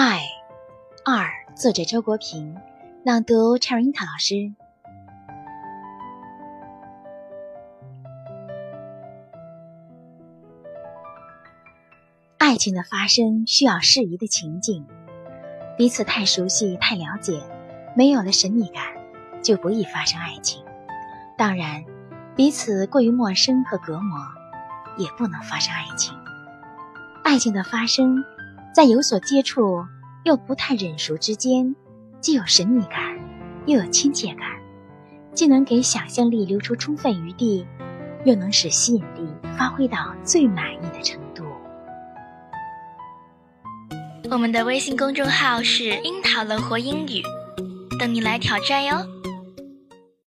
爱二，作者周国平，朗读 c h e r i n t a 老师。爱情的发生需要适宜的情境，彼此太熟悉、太了解，没有了神秘感，就不易发生爱情。当然，彼此过于陌生和隔膜，也不能发生爱情。爱情的发生，在有所接触又不太忍熟之间，既有神秘感，又有亲切感，既能给想象力留出充分余地，又能使吸引力发挥到最满意的程度。我们的微信公众号是“樱桃乐活英语”，等你来挑战哟。